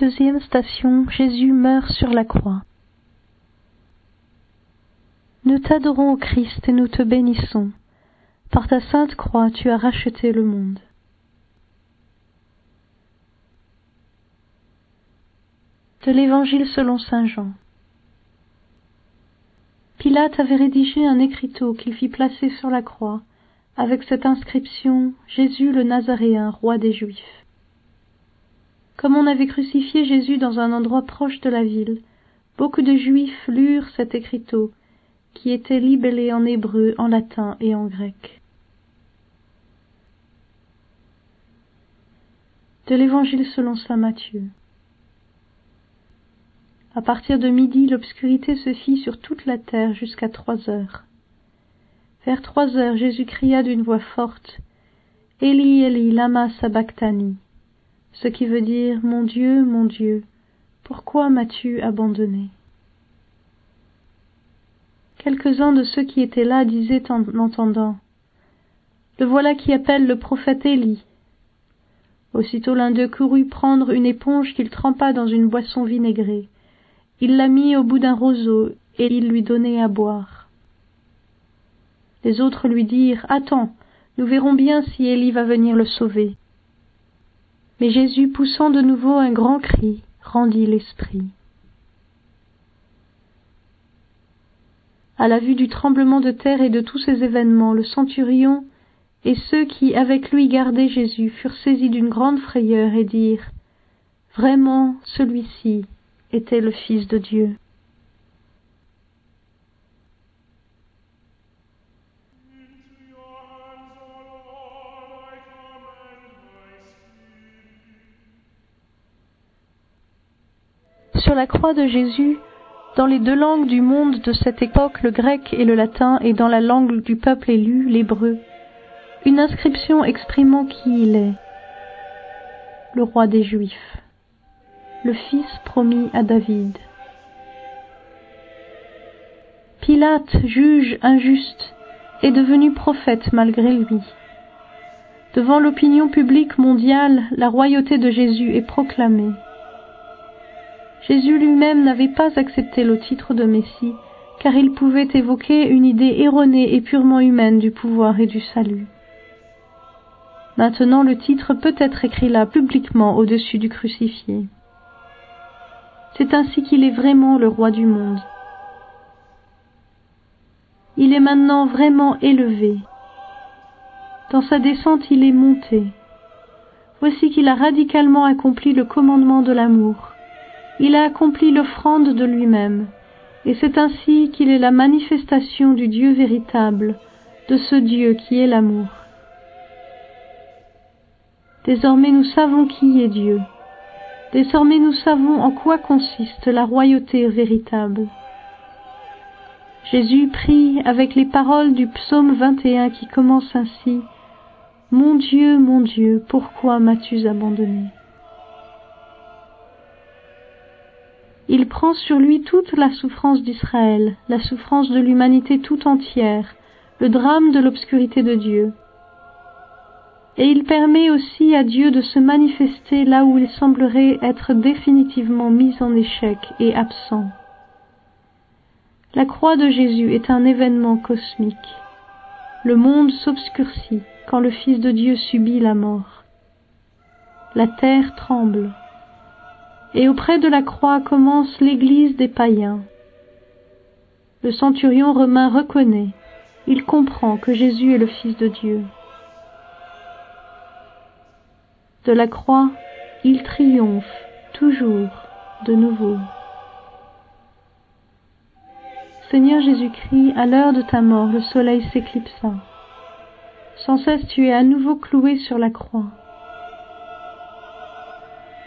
Deuxième station, Jésus meurt sur la croix. Nous t'adorons, Christ, et nous te bénissons. Par ta sainte croix, tu as racheté le monde. De l'Évangile selon Saint Jean. Pilate avait rédigé un écriteau qu'il fit placer sur la croix, avec cette inscription Jésus le Nazaréen, roi des Juifs. Comme on avait crucifié Jésus dans un endroit proche de la ville, beaucoup de Juifs lurent cet écriteau, qui était libellé en hébreu, en latin et en grec. De l'Évangile selon saint Matthieu. À partir de midi, l'obscurité se fit sur toute la terre jusqu'à trois heures. Vers trois heures, Jésus cria d'une voix forte Eli, Eli, lama sabachthani, ce qui veut dire Mon Dieu, mon Dieu, pourquoi m'as-tu abandonné? Quelques-uns de ceux qui étaient là disaient en l'entendant Le voilà qui appelle le prophète Élie. Aussitôt l'un d'eux courut prendre une éponge qu'il trempa dans une boisson vinaigrée il la mit au bout d'un roseau, et il lui donnait à boire. Les autres lui dirent Attends, nous verrons bien si Élie va venir le sauver. Mais Jésus, poussant de nouveau un grand cri, rendit l'esprit. À la vue du tremblement de terre et de tous ces événements, le centurion et ceux qui avec lui gardaient Jésus furent saisis d'une grande frayeur et dirent Vraiment, celui-ci était le Fils de Dieu. Sur la croix de Jésus, dans les deux langues du monde de cette époque, le grec et le latin, et dans la langue du peuple élu, l'hébreu, une inscription exprimant qui il est, le roi des Juifs le fils promis à David. Pilate, juge injuste, est devenu prophète malgré lui. Devant l'opinion publique mondiale, la royauté de Jésus est proclamée. Jésus lui-même n'avait pas accepté le titre de Messie, car il pouvait évoquer une idée erronée et purement humaine du pouvoir et du salut. Maintenant le titre peut être écrit là publiquement au-dessus du crucifié. C'est ainsi qu'il est vraiment le roi du monde. Il est maintenant vraiment élevé. Dans sa descente il est monté. Voici qu'il a radicalement accompli le commandement de l'amour. Il a accompli l'offrande de lui-même, et c'est ainsi qu'il est la manifestation du Dieu véritable, de ce Dieu qui est l'amour. Désormais nous savons qui est Dieu. Désormais nous savons en quoi consiste la royauté véritable. Jésus prie avec les paroles du psaume 21 qui commence ainsi Mon Dieu, mon Dieu, pourquoi m'as-tu abandonné? Il prend sur lui toute la souffrance d'Israël, la souffrance de l'humanité tout entière, le drame de l'obscurité de Dieu et il permet aussi à Dieu de se manifester là où il semblerait être définitivement mis en échec et absent. La croix de Jésus est un événement cosmique. Le monde s'obscurcit quand le Fils de Dieu subit la mort. La terre tremble. Et auprès de la croix commence l'Église des païens. Le centurion romain reconnaît, il comprend que Jésus est le Fils de Dieu. De la croix, il triomphe toujours de nouveau. Seigneur Jésus-Christ, à l'heure de ta mort, le soleil s'éclipsa. Sans cesse tu es à nouveau cloué sur la croix.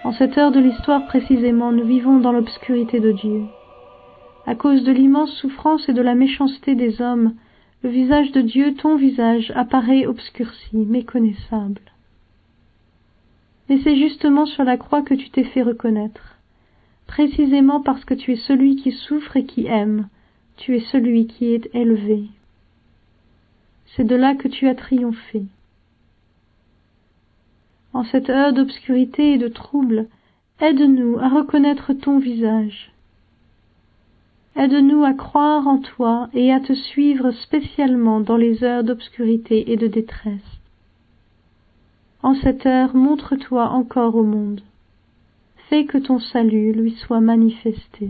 En cette heure de l'histoire précisément, nous vivons dans l'obscurité de Dieu. À cause de l'immense souffrance et de la méchanceté des hommes, le visage de Dieu, ton visage, apparaît obscurci, méconnaissable. Mais c'est justement sur la croix que tu t'es fait reconnaître. Précisément parce que tu es celui qui souffre et qui aime, tu es celui qui est élevé. C'est de là que tu as triomphé. En cette heure d'obscurité et de trouble, Aide-nous à reconnaître ton visage. Aide-nous à croire en toi et à te suivre spécialement dans les heures d'obscurité et de détresse. En cette heure, montre-toi encore au monde. Fais que ton salut lui soit manifesté.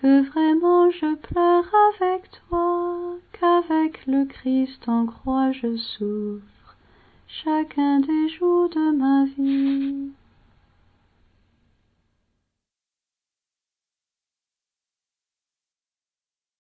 Que vraiment je pleure avec toi, qu'avec le Christ en croix je souffre, chacun des jours de ma vie.